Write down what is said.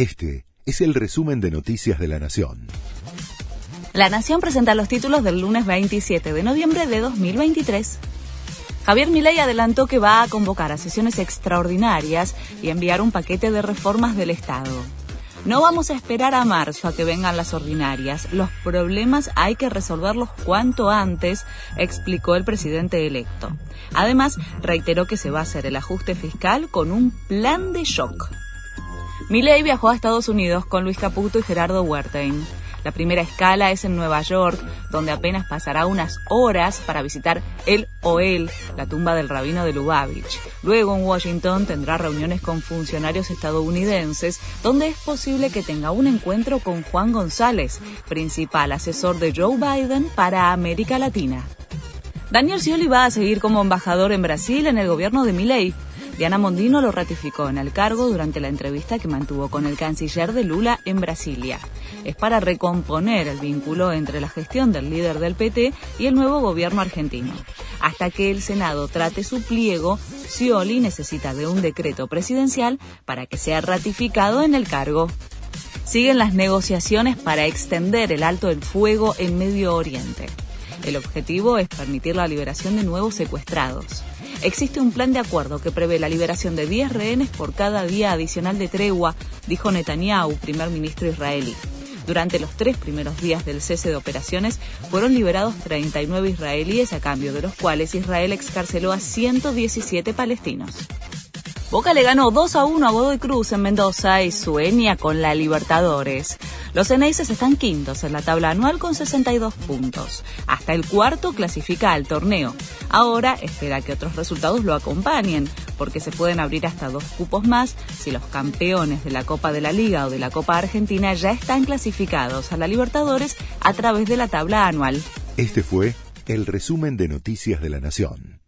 Este es el resumen de Noticias de la Nación. La Nación presenta los títulos del lunes 27 de noviembre de 2023. Javier Milei adelantó que va a convocar a sesiones extraordinarias y enviar un paquete de reformas del Estado. No vamos a esperar a marzo a que vengan las ordinarias. Los problemas hay que resolverlos cuanto antes, explicó el presidente electo. Además, reiteró que se va a hacer el ajuste fiscal con un plan de shock. Milei viajó a Estados Unidos con Luis Caputo y Gerardo Huertain. La primera escala es en Nueva York, donde apenas pasará unas horas para visitar el o él, la tumba del rabino de Lubavitch. Luego en Washington tendrá reuniones con funcionarios estadounidenses, donde es posible que tenga un encuentro con Juan González, principal asesor de Joe Biden para América Latina. Daniel Scioli va a seguir como embajador en Brasil en el gobierno de Milei. Diana Mondino lo ratificó en el cargo durante la entrevista que mantuvo con el canciller de Lula en Brasilia. Es para recomponer el vínculo entre la gestión del líder del PT y el nuevo gobierno argentino. Hasta que el Senado trate su pliego, Scioli necesita de un decreto presidencial para que sea ratificado en el cargo. Siguen las negociaciones para extender el alto del fuego en Medio Oriente. El objetivo es permitir la liberación de nuevos secuestrados. Existe un plan de acuerdo que prevé la liberación de 10 rehenes por cada día adicional de tregua, dijo Netanyahu, primer ministro israelí. Durante los tres primeros días del cese de operaciones fueron liberados 39 israelíes a cambio de los cuales Israel excarceló a 117 palestinos. Boca le ganó 2 a 1 a Godoy Cruz en Mendoza y sueña con la Libertadores. Los Eneises están quintos en la tabla anual con 62 puntos. Hasta el cuarto clasifica al torneo. Ahora espera que otros resultados lo acompañen, porque se pueden abrir hasta dos cupos más si los campeones de la Copa de la Liga o de la Copa Argentina ya están clasificados a la Libertadores a través de la tabla anual. Este fue el resumen de Noticias de la Nación.